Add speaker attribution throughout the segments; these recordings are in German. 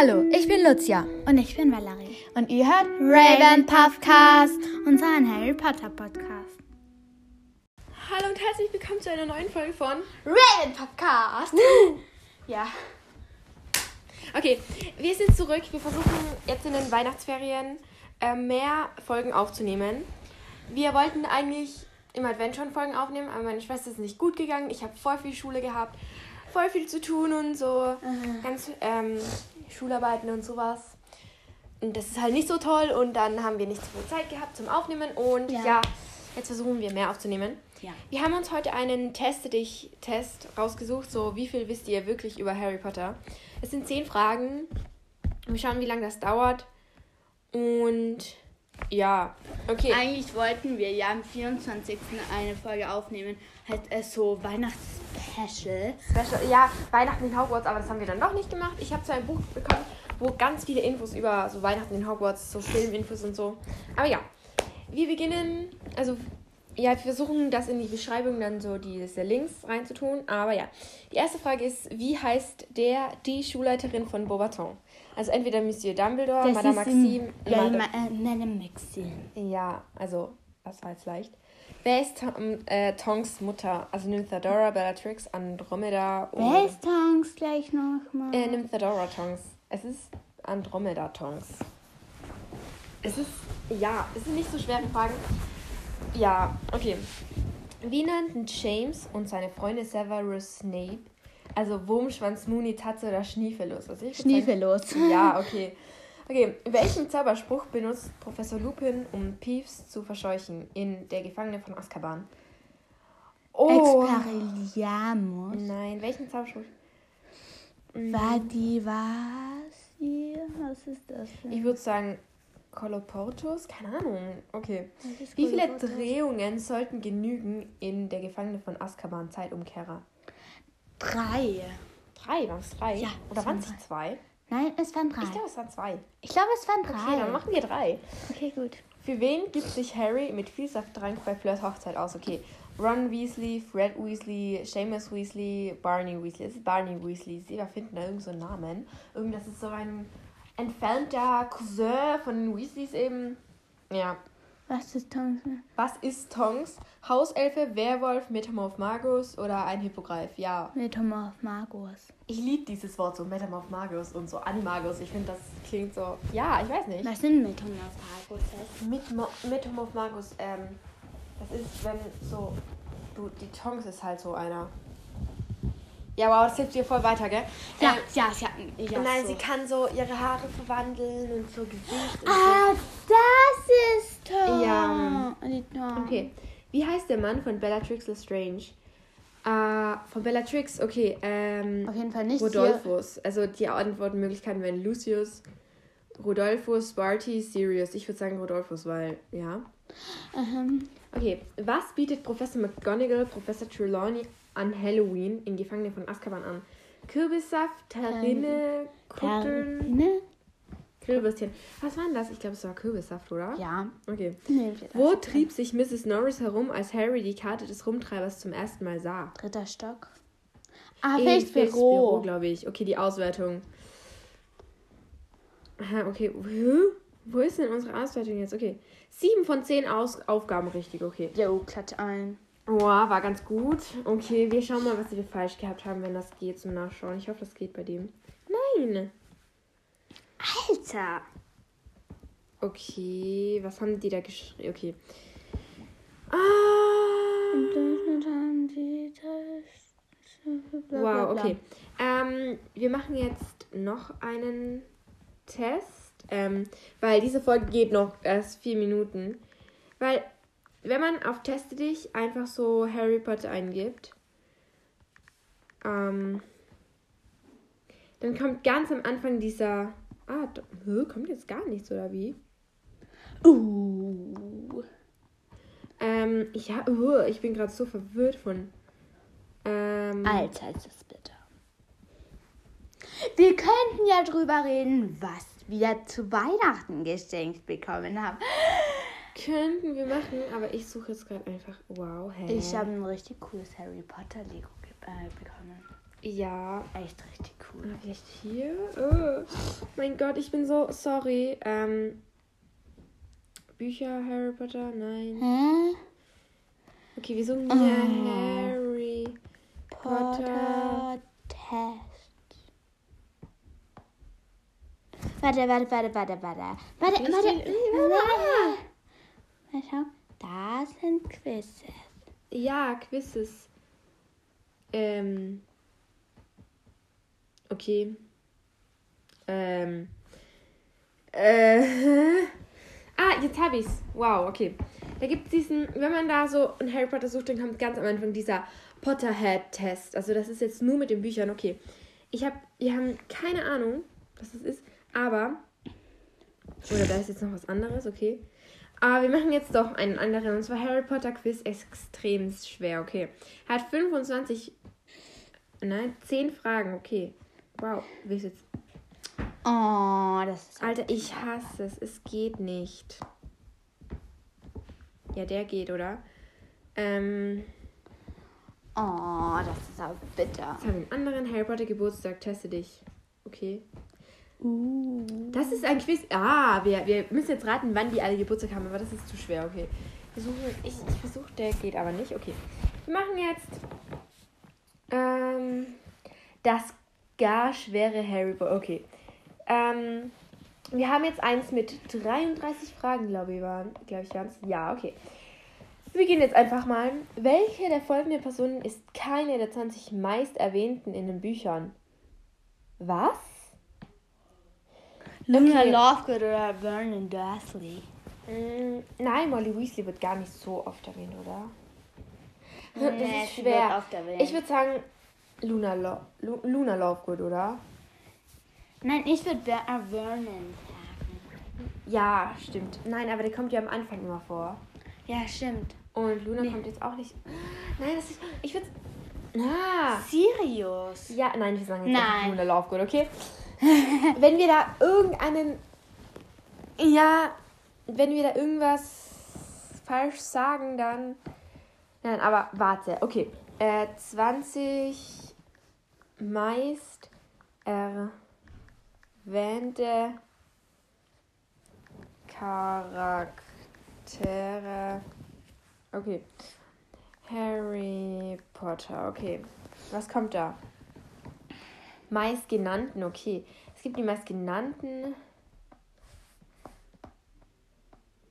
Speaker 1: Hallo, ich bin Lucia.
Speaker 2: Und ich bin Valerie.
Speaker 1: Und ihr hört Raven Puffcast.
Speaker 2: Unseren Harry Potter Podcast.
Speaker 3: Hallo und herzlich willkommen zu einer neuen Folge von
Speaker 1: Raven Puffcast.
Speaker 3: Ja. Okay, wir sind zurück. Wir versuchen jetzt in den Weihnachtsferien äh, mehr Folgen aufzunehmen. Wir wollten eigentlich im Advent schon Folgen aufnehmen, aber meine Schwester ist nicht gut gegangen. Ich habe voll viel Schule gehabt, voll viel zu tun und so. Ganz ähm, Schularbeiten und sowas. Und das ist halt nicht so toll und dann haben wir nicht so viel Zeit gehabt zum Aufnehmen und ja,
Speaker 2: Ja.
Speaker 3: jetzt versuchen wir mehr aufzunehmen.
Speaker 2: Ja.
Speaker 3: Wir haben uns heute einen Teste dich Test rausgesucht, so wie viel wisst ihr wirklich über Harry Potter. Es sind zehn Fragen. Wir schauen, wie lange das dauert. Und ja, okay.
Speaker 2: Eigentlich wollten wir ja am 24. eine Folge aufnehmen. Halt äh, so Weihnachtsspecial.
Speaker 3: Special, ja, Weihnachten in Hogwarts, aber das haben wir dann doch nicht gemacht. Ich habe so ein Buch bekommen, wo ganz viele Infos über so Weihnachten in Hogwarts, so Filminfos und so. Aber ja, wir beginnen, also ja, wir versuchen das in die Beschreibung dann so diese Links reinzutun. Aber ja, die erste Frage ist, wie heißt der, die Schulleiterin von Beaubaton? Also entweder Monsieur Dumbledore, Madame Maxime,
Speaker 2: Ja,
Speaker 3: Madame-
Speaker 2: ma, äh, Madame Maxime.
Speaker 3: ja, also, das war jetzt leicht. Wer ist Tom, äh, Tongs Mutter? Also Nymphadora, Bellatrix, Andromeda oder...
Speaker 2: Wer ist Tongs gleich nochmal?
Speaker 3: Äh, Nymphadora Tongs. Es ist Andromeda Tongs. Es ist, ja, es sind nicht so schwere Fragen. Ja, okay. Wie nannten James und seine Freunde Severus Snape? Also Wurmschwanz, Muni, Tatze oder Schniefelus? Also
Speaker 2: Schniefelos.
Speaker 3: Ja, okay. Okay, welchen Zauberspruch benutzt Professor Lupin, um Peeves zu verscheuchen in Der Gefangene von Azkaban? Oh!
Speaker 2: Expelliarmus.
Speaker 3: Nein, welchen Zauberspruch?
Speaker 2: War die was hier? Was ist das denn?
Speaker 3: Ich würde sagen Koloportus? Keine Ahnung. Okay. Wie viele? Drehungen sollten genügen in Der Gefangene von Azkaban Zeitumkehrer?
Speaker 2: Drei.
Speaker 3: Drei, waren es drei?
Speaker 2: Ja,
Speaker 3: Oder waren es zwei?
Speaker 2: Nein, es waren drei.
Speaker 3: Ich glaube, es waren zwei.
Speaker 2: Ich glaube, es waren drei.
Speaker 3: Okay, dann machen wir drei.
Speaker 2: okay, gut.
Speaker 3: Für wen gibt sich Harry mit viel Safttrank bei Fleurs Hochzeit aus? Okay. Ron Weasley, Fred Weasley, Seamus Weasley, Barney Weasley. Es ist Barney Weasley. Sie erfinden da irgend so einen Namen. Irgendwie, das ist so ein entfernter Cousin von den Weasleys eben. Ja.
Speaker 2: Was ist Tongs?
Speaker 3: Was ist Tongs? Hauselfe, Werwolf, Metamorph Magus oder ein Hippogreif? Ja.
Speaker 2: Metamorph Magus.
Speaker 3: Ich liebe dieses Wort so, Metamorph Magus und so Animagus. Ich finde, das klingt so. Ja, ich weiß nicht.
Speaker 2: Was sind Metamorph Magus?
Speaker 3: Metamo Metamorph Magus, ähm, das ist, wenn so, du, die Tongs ist halt so einer. Ja, wow, das hilft dir voll weiter, gell?
Speaker 2: Ja,
Speaker 3: Ähm,
Speaker 2: ja, ja, ja.
Speaker 3: nein,
Speaker 2: so.
Speaker 3: sie kann so ihre Haare verwandeln und so Gesicht und
Speaker 2: Ah, das ist Tom.
Speaker 3: Ja. So. Okay. Wie heißt der Mann von Bellatrix Lestrange? Äh, von Bellatrix, okay, ähm,
Speaker 2: Auf jeden Fall nicht
Speaker 3: Rodolphus. Also die Antwortmöglichkeiten wären Lucius, Rodolphus, Barty, Sirius. Ich würde sagen Rodolphus, weil, ja.
Speaker 2: hier. Ähm,
Speaker 3: Okay, was bietet Professor McGonagall Professor Trelawney an Halloween in Gefangene von Azkaban an? Kürbissaft, Terrine, Kutteln,
Speaker 2: ne?
Speaker 3: Grillwürstchen. Was war denn das? Ich glaube, es war Kürbissaft, oder?
Speaker 2: Ja.
Speaker 3: Okay.
Speaker 2: Das.
Speaker 3: Wo trieb sich Mrs. Norris herum, als Harry die Karte des Rumtreibers zum ersten Mal sah?
Speaker 2: Dritter Stock. Ah,
Speaker 3: Im
Speaker 2: Filzbüro.
Speaker 3: Filzbüro, glaube ich. Okay, die Auswertung. Aha, okay. Wo ist denn unsere Auswertung jetzt? Okay. Sieben von zehn Aus Aufgaben richtig, okay.
Speaker 2: Jo, klatsch ein.
Speaker 3: Oh, war ganz gut. Okay, wir schauen mal, was wir falsch gehabt haben, wenn das geht zum Nachschauen. Ich hoffe, das geht bei dem. Nein.
Speaker 2: Alter.
Speaker 3: Okay, was haben die da geschrieben? Okay. Ah. Wow, okay. Ähm, wir machen jetzt noch einen Test, ähm, weil diese Folge geht noch erst vier Minuten. Weil, wenn man auf Teste dich einfach so Harry Potter eingibt, ähm, dann kommt ganz am Anfang dieser. Ah, do- hä, kommt jetzt gar nichts, oder wie?
Speaker 2: Uh.
Speaker 3: Ähm, ja, uh, ich bin gerade so verwirrt von. Ähm,
Speaker 2: Alter, ist das bitter. Wir könnten ja drüber reden, was wir zu Weihnachten geschenkt bekommen haben.
Speaker 3: Könnten wir machen, aber ich suche jetzt gerade einfach. Wow, hä?
Speaker 2: Ich habe ein richtig cooles Harry Potter Lego äh, bekommen.
Speaker 3: Ja.
Speaker 2: Echt richtig cool.
Speaker 3: Vielleicht hier? Oh. Mein Gott, ich bin so sorry. Ähm, Bücher, Harry Potter? Nein.
Speaker 2: Hä?
Speaker 3: Okay, wir suchen
Speaker 2: Oh.
Speaker 3: hier Harry Potter.
Speaker 2: Potter Test. Warte, warte, warte, warte, warte. Warte, warte. warte. Mal schau. Da sind Quizzes.
Speaker 3: Ja, Quizzes. Ähm. Okay. Ähm. Äh. Ah, jetzt hab ich's. Wow, okay. Da gibt's diesen, wenn man da so einen Harry Potter sucht, dann kommt ganz am Anfang dieser Potterhead-Test. Also das ist jetzt nur mit den Büchern, okay. Ich hab, wir haben keine Ahnung, was das ist, aber. Oder da ist jetzt noch was anderes, okay. Aber wir machen jetzt doch einen anderen. Und zwar Harry Potter Quiz extrem schwer, okay. Hat 25. Nein, 10 Fragen, okay. Wow, wie ist jetzt.
Speaker 2: Oh, das ist.
Speaker 3: Alter, ich hasse es. Es geht nicht. Ja, der geht, oder? Ähm,
Speaker 2: Oh, das ist aber bitter.
Speaker 3: jetzt haben wir einen anderen Harry Potter Geburtstag. Teste dich. Okay.
Speaker 2: Uh.
Speaker 3: Das ist ein Quiz. Ah, wir, wir müssen jetzt raten, wann die alle Geburtstag haben, aber das ist zu schwer, okay. Versuchen, ich ich versuche, der geht aber nicht, okay. Wir machen jetzt ähm, das gar schwere Harry Potter. Okay. Ähm, wir haben jetzt eins mit 33 Fragen, glaube ich, waren. Glaube ich, ganz. Ja, okay. Wir gehen jetzt einfach mal. Welche der folgenden Personen ist keine der 20 meist erwähnten in den Büchern? Was?
Speaker 2: Luna
Speaker 3: Okay.
Speaker 2: Lovegood oder Vernon Dursley.
Speaker 3: Mm, Nein, Molly Weasley wird gar nicht so oft erwähnt, oder? Das
Speaker 2: Nee,
Speaker 3: ist
Speaker 2: sie wird
Speaker 3: schwer.
Speaker 2: oft erwähnt.
Speaker 3: Ich würde sagen Luna, Lo Lu Luna Lovegood, oder?
Speaker 2: Nein, ich würde äh, Vernon sagen.
Speaker 3: Ja, stimmt. Nein, aber der kommt ja am Anfang immer vor.
Speaker 2: Ja, stimmt.
Speaker 3: Und Luna kommt jetzt auch nicht. Nein, das ist. Ich würde. Ah.
Speaker 2: Sirius.
Speaker 3: Ja, nein, wir sagen jetzt
Speaker 2: Nein.
Speaker 3: Luna Lovegood, okay? wenn wir da irgendeinen. Ja, wenn wir da irgendwas falsch sagen, dann. Nein, aber warte. Okay. Äh, 20 meist erwähnte Charaktere. Okay. Harry Potter, okay. Was kommt da? Meistgenannten, okay. Es gibt die meistgenannten.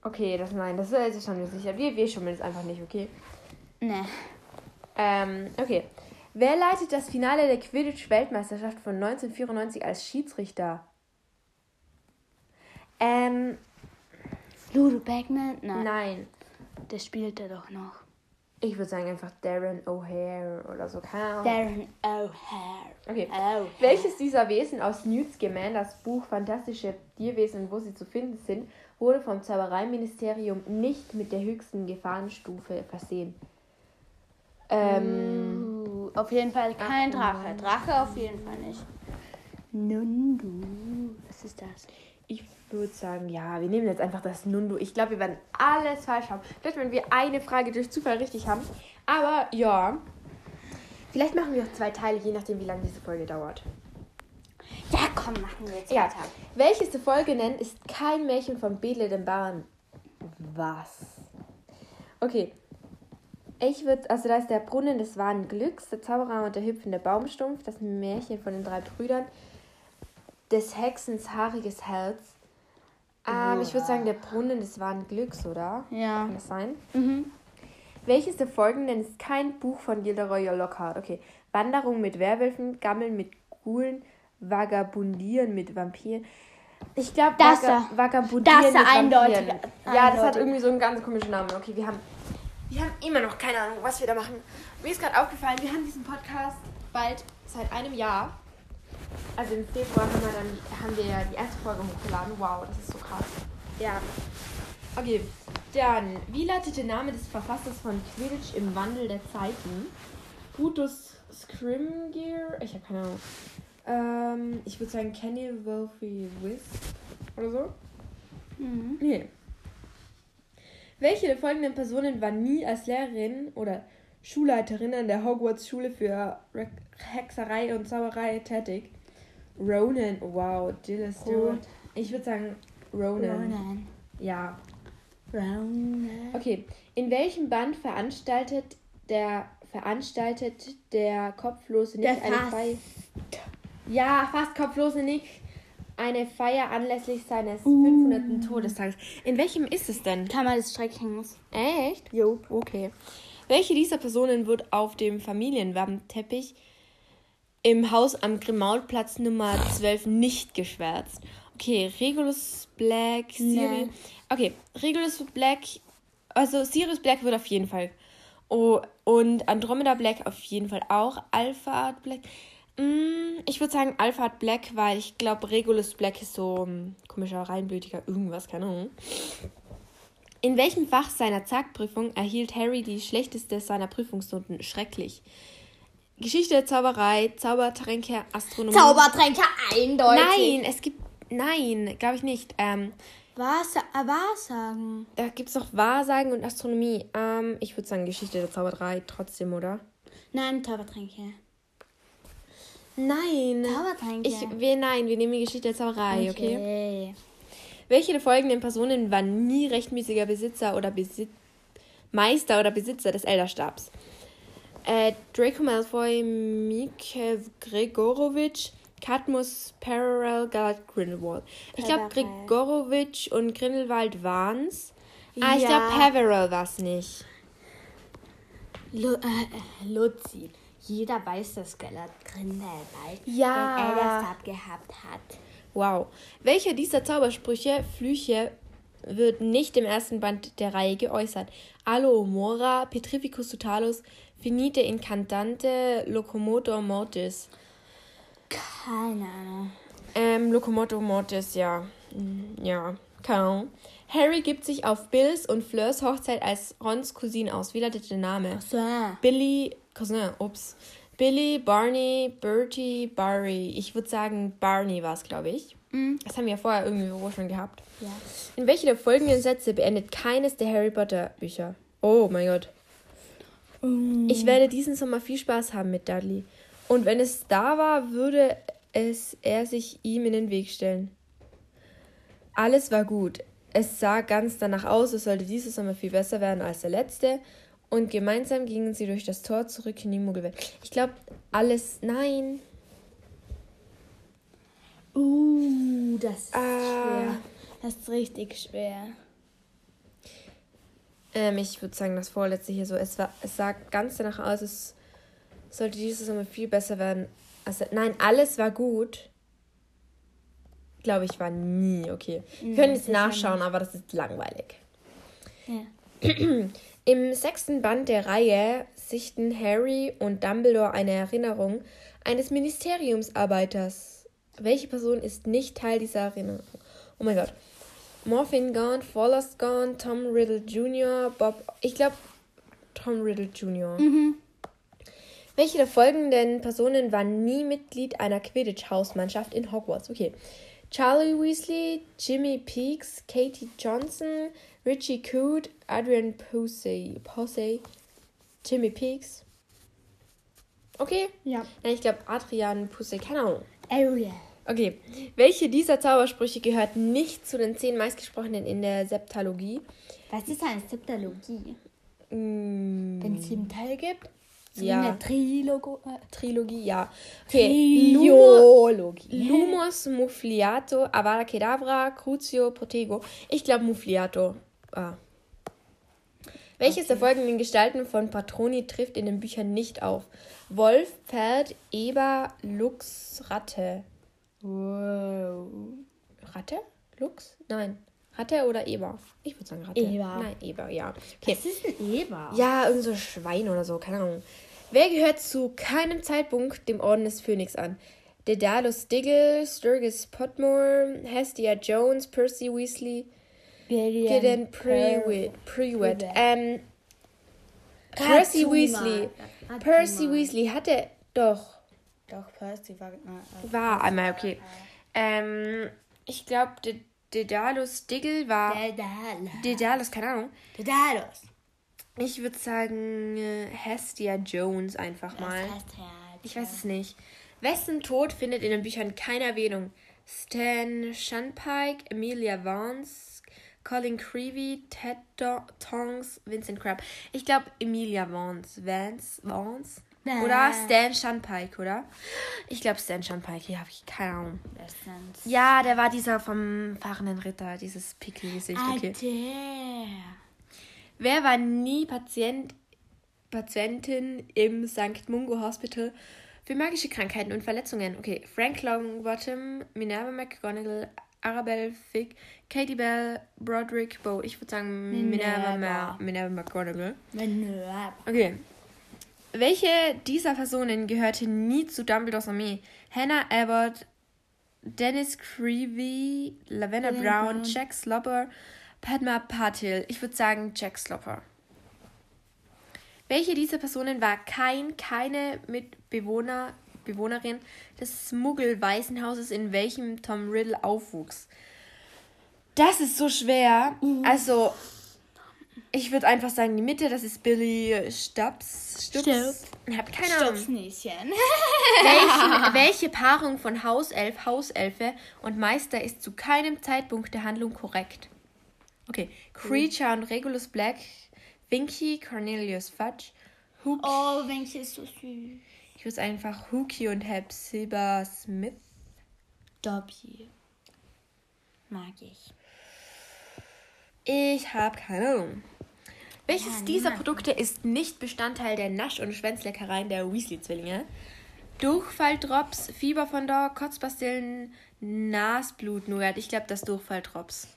Speaker 3: Okay, das nein, das ist schon mir sicher. Wir, wir schummeln es einfach nicht, okay?
Speaker 2: Ne.
Speaker 3: Ähm, okay. Wer leitet das Finale der Quidditch-Weltmeisterschaft von 1994 als Schiedsrichter? Ähm,
Speaker 2: Ludo Bagman? Nein.
Speaker 3: nein.
Speaker 2: Der spielt er doch noch.
Speaker 3: Ich würde sagen einfach Darren O'Hare oder so. Keine.
Speaker 2: Darren O'Hare.
Speaker 3: Okay.
Speaker 2: Oh.
Speaker 3: Welches dieser Wesen aus Newt Scamanders Buch Fantastische Tierwesen und wo sie zu finden sind, wurde vom Zaubereiministerium nicht mit der höchsten Gefahrenstufe versehen? Ähm,
Speaker 2: Uh, auf jeden Fall kein
Speaker 3: Ach,
Speaker 2: Drache. Drache auf jeden Fall nicht. Nundu. Was ist das?
Speaker 3: ich würde sagen, ja, wir nehmen jetzt einfach das Nundu. Ich glaube, wir werden alles falsch haben. Vielleicht, wenn wir eine Frage durch Zufall richtig haben. Aber ja. Vielleicht machen wir auch zwei Teile, je nachdem, wie lange diese Folge dauert.
Speaker 2: Ja, komm, machen wir jetzt
Speaker 3: Ja.
Speaker 2: weiter.
Speaker 3: Welches der folgenden ist kein Märchen von Bedle dem Bauern? Was? Okay. Ich würde, also da ist der Brunnen des wahren Glücks, der Zauberer und der hüpfende Baumstumpf, das Märchen von den drei Brüdern, des Hexens haariges Herz. Ähm, ich würde sagen, der Brunnen des wahren Glücks, oder?
Speaker 2: Ja.
Speaker 3: Kann das sein?
Speaker 2: Mhm.
Speaker 3: Welches der folgenden ist kein Buch von Gilderoy Lockhart? Okay. Wanderung mit Werwölfen, Gammeln mit Ghoulen, Vagabundieren mit Vampiren. Ich glaube,
Speaker 2: Das
Speaker 3: Vaga. Vagabundieren
Speaker 2: Das da
Speaker 3: mit
Speaker 2: eindeutig-
Speaker 3: Vampiren. Ja, das hat irgendwie so einen ganz komischen Namen. Okay, wir haben, wir haben immer noch keine Ahnung, was wir da machen. Mir ist gerade aufgefallen, wir haben diesen Podcast bald seit einem Jahr. Also im Februar haben wir dann haben wir ja die erste Folge hochgeladen. Wow, das ist so krass.
Speaker 2: Ja.
Speaker 3: Okay, dann, wie lautet der Name des Verfassers von Quidditch im Wandel der Zeiten? Brutus Scrimgear? Ich habe keine Ahnung. Ähm, ich würde sagen Kenny Wolfie Wisp oder so.
Speaker 2: Mhm.
Speaker 3: Nee. Welche der folgenden Personen war nie als Lehrerin oder Schulleiterin an der Hogwarts-Schule für Re Hexerei und Zauberei tätig. Ronan, wow, Gilles du.
Speaker 2: Rot.
Speaker 3: Ich würde sagen Ronan.
Speaker 2: Ronan.
Speaker 3: Ja.
Speaker 2: Ronan.
Speaker 3: Okay. In welchem Band veranstaltet der veranstaltet der kopflose Nick
Speaker 2: Der
Speaker 3: eine
Speaker 2: Fast.
Speaker 3: Feier? Ja, fast kopflose Nick eine Feier anlässlich seines
Speaker 2: Uh.
Speaker 3: 500. Todestages. In welchem ist es denn?
Speaker 2: Kammer des Schreckhängens.
Speaker 3: Echt?
Speaker 2: Jo.
Speaker 3: Okay. Welche dieser Personen wird auf dem Familienwappenteppich im Haus am Grimaulplatz Nummer 12 nicht geschwärzt? Okay, Regulus Black, Sirius.
Speaker 2: Nee.
Speaker 3: Okay, Regulus Black, also Sirius Black wird auf jeden Fall. Oh, und Andromeda Black auf jeden Fall auch. Alpha Black. Mm, ich würde sagen Alpha Black, weil ich glaube, Regulus Black ist so ein komischer, reinblütiger irgendwas, keine Ahnung. In welchem Fach seiner Zackprüfung erhielt Harry die schlechteste seiner Prüfungsnoten? Schrecklich. Geschichte der Zauberei, Zaubertränke, Astronomie.
Speaker 2: Zaubertränke eindeutig.
Speaker 3: Nein, es gibt. Nein, glaube ich nicht. Ähm,
Speaker 2: Was? äh, Wahrsagen.
Speaker 3: da gibt es noch Wahrsagen und Astronomie. Ähm, ich würde sagen Geschichte der Zauberei trotzdem, oder?
Speaker 2: Nein, Zaubertränke.
Speaker 3: Nein.
Speaker 2: Zaubertränke.
Speaker 3: Ich, wir, nein, wir nehmen die Geschichte der Zauberei, okay?
Speaker 2: okay.
Speaker 3: Welche der folgenden Personen war nie rechtmäßiger Besitzer oder Besit Meister oder Besitzer des Elderstabs? Äh, Draco Malfoy, Mikhail Gregorowitsch, Cadmus, Parallel, Gallard, Grindelwald. Ich glaube. Gregorowitsch und Grindelwald waren's. Ah, ich
Speaker 2: Ja.
Speaker 3: glaube, Peverell war's nicht.
Speaker 2: Lu äh, äh, Luzi. Jeder weiß, dass Gellert Grindelwald
Speaker 3: Ja.
Speaker 2: den Elderstab gehabt hat.
Speaker 3: Wow. Welcher dieser Zaubersprüche, Flüche, wird nicht im ersten Band der Reihe geäußert? Alo Mora, Petrificus Totalus, Finite Incantante, Locomotor Mortis.
Speaker 2: Keine Ahnung.
Speaker 3: Ähm, Locomotor Mortis, ja. Ja, keine Ahnung. Harry gibt sich auf Bills und Fleurs Hochzeit als Rons Cousin aus. Wie lautet der Name?
Speaker 2: So.
Speaker 3: Billy, Cousin, ups. Billy, Barney, Bertie, Barry. Ich würde sagen, Barney war es, glaube ich. Das haben wir ja vorher irgendwie schon gehabt.
Speaker 2: Ja.
Speaker 3: In welche der folgenden Sätze beendet keines der Harry Potter Bücher? Oh mein Gott. Ich werde diesen Sommer viel Spaß haben mit Dudley. Und wenn es da war, würde es er sich ihm in den Weg stellen. Alles war gut. Es sah ganz danach aus, es sollte dieser Sommer viel besser werden als der letzte. Und gemeinsam gingen sie durch das Tor zurück in die Muggelwelt. Ich glaube, alles. Nein.
Speaker 2: Uh, das ist
Speaker 3: Ah.
Speaker 2: schwer. Das ist richtig schwer.
Speaker 3: Ähm, ich würde sagen, das vorletzte hier so. Es, war, es sah ganz danach aus, es sollte dieses Sommer viel besser werden. Also, nein, alles war gut. Glaube ich, war nie okay. Wir können jetzt nachschauen, aber das ist langweilig.
Speaker 2: Ja.
Speaker 3: Im sechsten Band der Reihe sichten Harry und Dumbledore eine Erinnerung eines Ministeriumsarbeiters. Welche Person ist nicht Teil dieser Erinnerung? Oh mein Gott. Morphin gone, Fallast gone, Tom Riddle Jr., Bob. Ich glaube, Tom Riddle Jr. Welche der folgenden Personen war nie Mitglied einer Quidditch-Hausmannschaft in Hogwarts? Okay. Charlie Weasley, Jimmy Peaks, Katie Johnson, Richie Coote, Adrian Posey, Posey, Jimmy Peaks. Okay.
Speaker 2: Ja.
Speaker 3: Nein, ich glaube Adrian Posey, keine Ahnung.
Speaker 2: Ariel.
Speaker 3: Okay. Welche dieser Zaubersprüche gehört nicht zu den zehn meistgesprochenen in der Septalogie?
Speaker 2: Was ist eine Septalogie?
Speaker 3: Mm,
Speaker 2: Wenn es sieben Teile gibt? So
Speaker 3: Ja.
Speaker 2: Eine Trilogo äh,
Speaker 3: Trilogie, ja. Okay.
Speaker 2: Triologie.
Speaker 3: Lumos Muffliato, Avada Kedavra, Crucio, Protego. Ich glaube Muffliato. Ah. Welches der folgenden Gestalten von Patroni trifft in den Büchern nicht auf? Wolf, Pferd, Eber, Luchs, Ratte.
Speaker 2: Wow.
Speaker 3: Ratte? Luchs? Nein. Ratte oder Eber? Ich würde sagen Ratte.
Speaker 2: Eber.
Speaker 3: Nein, Eber, ja. Okay.
Speaker 2: Was ist ein Eber?
Speaker 3: Ja, irgend so Schwein oder so, keine Ahnung. Wer gehört zu keinem Zeitpunkt dem Orden des Phönix an? Daedalus Diggle, Sturgis Potmore, Hestia Jones, Percy Weasley,
Speaker 2: Gideon,
Speaker 3: Gideon Prewitt. Prewitt. Ähm, Percy. Weasley. Percy Weasley hatte doch.
Speaker 2: Doch, Percy war. Na,
Speaker 3: War einmal, okay. Ähm, ich glaube, Daedalus Diggle war.
Speaker 2: Daedalus.
Speaker 3: Daedalus, keine Ahnung.
Speaker 2: Daedalus.
Speaker 3: Ich würde sagen äh, Hestia Jones einfach mal. Ich weiß es nicht. Wessen Tod findet in den Büchern keine Erwähnung? Stan Shunpike, Emilia Vance, Colin Creevy, Ted Do Tongs, Vincent Crabbe. Ich glaube Emilia Vance. Vance? Vance?
Speaker 2: Bäh.
Speaker 3: Oder Stan Shunpike, oder? Ich glaube Stan Shunpike. Hier habe ich keine Ahnung. Ja, der war dieser vom fahrenden Ritter, dieses Pickle-Gesicht.
Speaker 2: Ah,
Speaker 3: Okay.
Speaker 2: der.
Speaker 3: Wer war nie Patient, Patientin im St. Mungo Hospital für magische Krankheiten und Verletzungen? Okay, Frank Longbottom, Minerva McGonagall, Arabelle Fick, Katie Bell, Broderick Bow. Ich würde sagen Minerva,
Speaker 2: Minerva.
Speaker 3: Minerva McGonagall.
Speaker 2: Minerva.
Speaker 3: Okay. Welche dieser Personen gehörte nie zu Dumbledores Armee? Hannah Abbott, Dennis Creevy, Lavender
Speaker 2: Lavender
Speaker 3: Brown,
Speaker 2: Brown.
Speaker 3: Jack Slopper, Padma Patil. Ich würde sagen Jack Slopper. Welche dieser Personen war kein, keine Mitbewohner, Bewohnerin des Muggel-Waisenhauses, in welchem Tom Riddle aufwuchs? Das ist so schwer. Also, ich würde einfach sagen, die Mitte, das ist Billy Stubbs. Stubbs. Ich habe keine Ahnung.
Speaker 2: Stupsnieschen.
Speaker 3: Welche, welche Paarung von Hauself, Hauselfe und Meister ist zu keinem Zeitpunkt der Handlung korrekt? Okay. Creature und Regulus Black, Winky, Cornelius Fudge, Hook.
Speaker 2: Oh, welche ist so süß.
Speaker 3: Ich würde einfach Hookie und Hepzibah Smith.
Speaker 2: Dobby. Mag ich.
Speaker 3: Ich habe keine Ahnung. Welches
Speaker 2: Ja,
Speaker 3: dieser. Produkte ist nicht Bestandteil der Nasch- und Schwänzleckereien der Weasley-Zwillinge? Durchfalldrops, Fieberfondor, Kotzbastillen, Nasblut-Nougat. Ich glaube, das Durchfalldrops.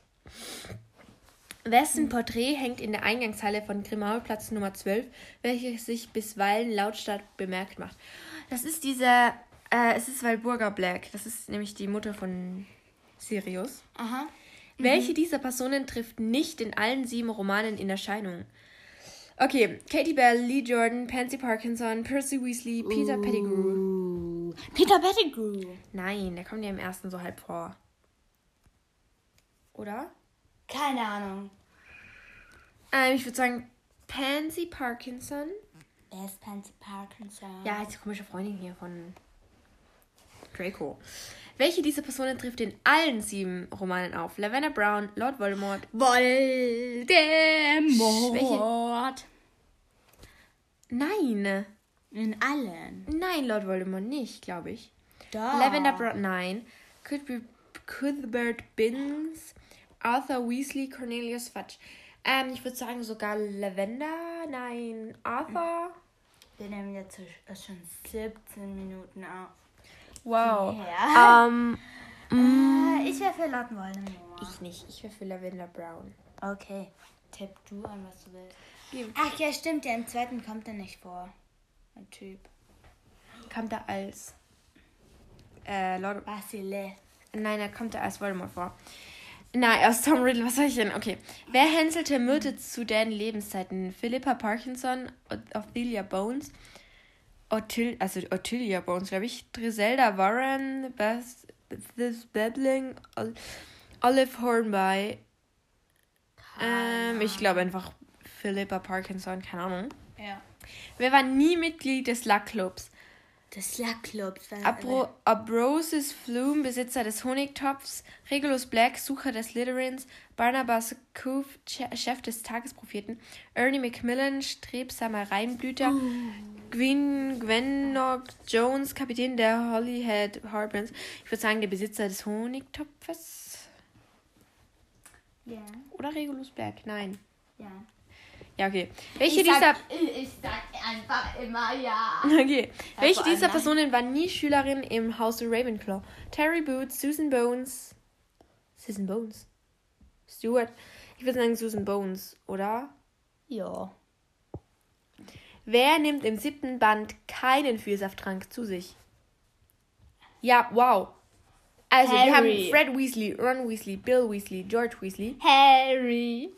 Speaker 3: Wessen Porträt hängt in der Eingangshalle von Grimaulplatz Nummer 12, welches sich bisweilen lautstark bemerkt macht? Das ist dieser, äh, es ist Walburga Black. Das ist nämlich die Mutter von Sirius.
Speaker 2: Aha.
Speaker 3: Welche dieser Personen trifft nicht in allen sieben Romanen in Erscheinung? Okay, Katie Bell, Lee Jordan, Pansy Parkinson, Percy Weasley, Peter Pettigrew.
Speaker 2: Uh, Peter Pettigrew.
Speaker 3: Nein, der kommt ja im ersten so halb vor. Oder?
Speaker 2: Keine Ahnung.
Speaker 3: Ähm, ich würde sagen Pansy Parkinson.
Speaker 2: Wer ist Pansy Parkinson?
Speaker 3: Ja, die komische Freundin hier von Draco. Welche dieser Personen trifft in allen sieben Romanen auf? Lavender Brown, Lord Voldemort,
Speaker 2: Voldemort.
Speaker 3: Nein.
Speaker 2: In allen.
Speaker 3: Nein, Lord Voldemort nicht, glaube ich.
Speaker 2: Doch.
Speaker 3: Lavender Brown, nein. Cuthbert, Cuthbert Binns, Arthur Weasley, Cornelius Fudge. Ähm, ich würde sagen sogar Lavender, nein. Arthur.
Speaker 2: Wir nehmen jetzt schon 17 Minuten auf.
Speaker 3: Wow.
Speaker 2: Ja.
Speaker 3: Ähm,
Speaker 2: Äh, ich wäre für Lord Voldemort.
Speaker 3: ich nicht. Ich wäre für Lavender Brown.
Speaker 2: Okay. Tipp du an, was du willst.
Speaker 3: Gib.
Speaker 2: Ach ja, stimmt. Ja, im zweiten kommt er nicht vor. Ein Typ.
Speaker 3: Kam da als äh, Lord.
Speaker 2: Basile.
Speaker 3: Nein, er kommt da als Voldemort vor. Nein, aus Tom Riddle, was soll ich denn? Okay. Wer hänselte Myrte zu deren Lebenszeiten? Philippa Parkinson, Ophelia Bones, Otil, also Ottilia Bones, glaube ich, Driselda Warren, Beth, Ol- Olive Hornby. Ähm, ich glaube einfach Philippa Parkinson, keine Ahnung.
Speaker 2: Ja.
Speaker 3: Wer war nie Mitglied des Luck Clubs?
Speaker 2: Des Lackclubs.
Speaker 3: Abro Abrosis Flume, Besitzer des Honigtopfs, Regulus Black, Sucher des Slytherins, Barnabas Coof, Che- Chef des Tagespropheten, Ernie Macmillan, strebsamer Reinblüter, Gwyn, Gwennock Jones, Kapitän der Holyhead Harpins. Ich würde sagen, der Besitzer des Honigtopfes.
Speaker 2: Ja.
Speaker 3: Oder Regulus Black? Nein.
Speaker 2: Ja.
Speaker 3: Ja, okay. Welche
Speaker 2: ich
Speaker 3: dieser.
Speaker 2: Sag, ich sag einfach immer ja.
Speaker 3: Okay. Welche
Speaker 2: vor allem
Speaker 3: dieser
Speaker 2: nein.
Speaker 3: Personen war nie Schülerin im Hause Ravenclaw? Terry Boots, Susan Bones. Susan Bones? Stuart. Ich würde sagen Susan Bones, oder?
Speaker 2: Ja.
Speaker 3: Wer nimmt im siebten Band keinen Vielsafttrank zu sich? Ja, wow. Also, wir haben
Speaker 2: Harry.
Speaker 3: Fred Weasley, Ron Weasley, Bill Weasley, George Weasley.
Speaker 2: Harry.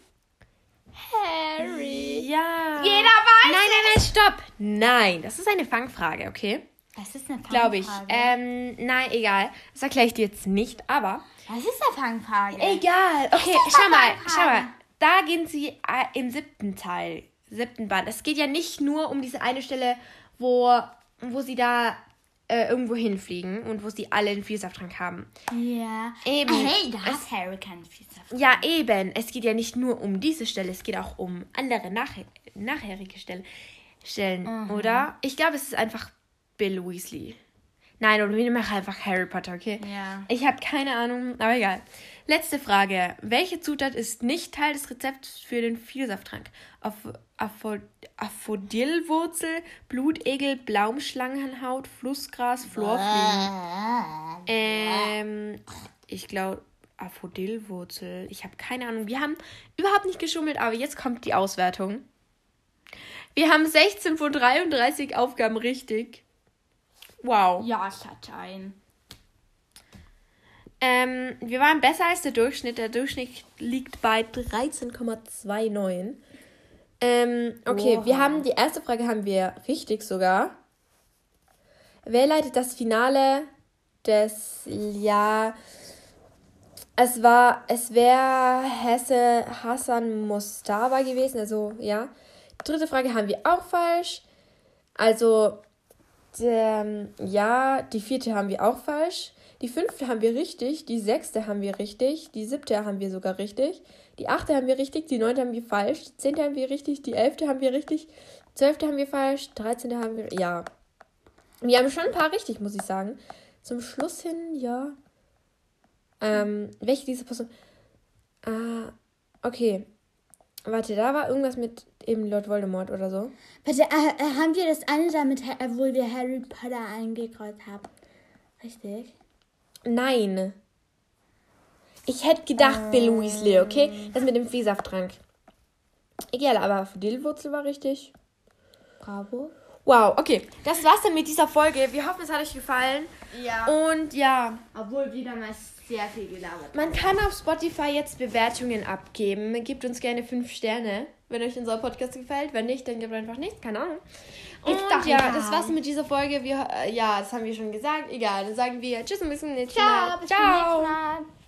Speaker 2: Harry.
Speaker 3: Ja.
Speaker 2: Jeder weiß
Speaker 3: Nein, nein, nein, stopp. Nein, das ist eine Fangfrage, okay?
Speaker 2: Was ist eine Fangfrage?
Speaker 3: Glaube ich. Ähm, nein, egal. Das erkläre ich dir jetzt nicht, aber.
Speaker 2: Was ist eine Fangfrage?
Speaker 3: Egal. Okay,
Speaker 2: das
Speaker 3: schau mal, schau mal. Da gehen sie äh, im siebten Teil. siebten Band. Es geht ja nicht nur um diese eine Stelle, wo, wo sie da äh, irgendwo hinfliegen und wo sie alle einen Vielsafttrank haben.
Speaker 2: Ja.
Speaker 3: Eben.
Speaker 2: Hey, da hat Harry keinen Vielsafttrank.
Speaker 3: Ja, eben. Es geht ja nicht nur um diese Stelle, es geht auch um andere nach nachherige Stellen, Stellen oder? Ich glaube, es ist einfach Bill Weasley. Nein, oder wir machen einfach Harry Potter, okay?
Speaker 2: Ja.
Speaker 3: Ich habe keine Ahnung, aber egal. Letzte Frage. Welche Zutat ist nicht Teil des Rezepts für den Vielsafttrank? Apho- Aphodilwurzel, Blutegel, Blaumschlangenhaut, Flussgras, Florfliegen. Ähm, ich glaube Aphodilwurzel. Ich habe keine Ahnung. Wir haben überhaupt nicht geschummelt, aber jetzt kommt die Auswertung. Wir haben 16 von 33 Aufgaben richtig. Wow.
Speaker 2: Ja, ich hatte einen.
Speaker 3: Ähm, wir waren besser als der Durchschnitt. Der Durchschnitt liegt bei 13,29. Ähm, okay,
Speaker 2: Oha.
Speaker 3: wir haben die erste Frage haben wir richtig sogar. Wer leitet das Finale des ja es war es wäre Hesse Hassan Mustafa gewesen, also ja. Die dritte Frage haben wir auch falsch. Also ähm, ja, die vierte haben wir auch falsch. Die fünfte haben wir richtig. Die sechste haben wir richtig. Die siebte haben wir sogar richtig. Die achte haben wir richtig. Die neunte haben wir falsch. Die zehnte haben wir richtig. Die elfte haben wir richtig. Zwölfte haben wir falsch. Dreizehnte haben wir. Ja. Wir haben schon ein paar richtig, muss ich sagen. Zum Schluss hin, ja. Ähm, welche dieser Person. Ah, okay. Warte, da war irgendwas mit eben Lord Voldemort oder so.
Speaker 2: Warte, äh, äh, haben wir das eine damit, äh, wo wir Harry Potter eingekreuzt haben? Richtig?
Speaker 3: Nein. Ich hätte gedacht, Bill Weasley, okay? Das mit dem Viehsafttrank. Egal, aber Dillwurzel war richtig.
Speaker 2: Bravo.
Speaker 3: Wow, okay. Das war's dann mit dieser Folge. Wir hoffen, es hat euch gefallen.
Speaker 2: Ja.
Speaker 3: Und ja,
Speaker 2: Obwohl wieder mal sehr viel gelabert.
Speaker 3: man kann auf Spotify jetzt Bewertungen abgeben. Gebt uns gerne 5 Sterne, wenn euch unser Podcast gefällt. Wenn nicht, dann gebt einfach nichts. Keine Ahnung. Und
Speaker 2: doch
Speaker 3: ja,
Speaker 2: egal.
Speaker 3: das war's mit dieser Folge. Wir, äh, ja, das haben wir schon gesagt. Egal, dann sagen wir Tschüss und bis zum nächsten
Speaker 2: Ciao,
Speaker 3: Mal.
Speaker 2: bis zum nächsten Mal.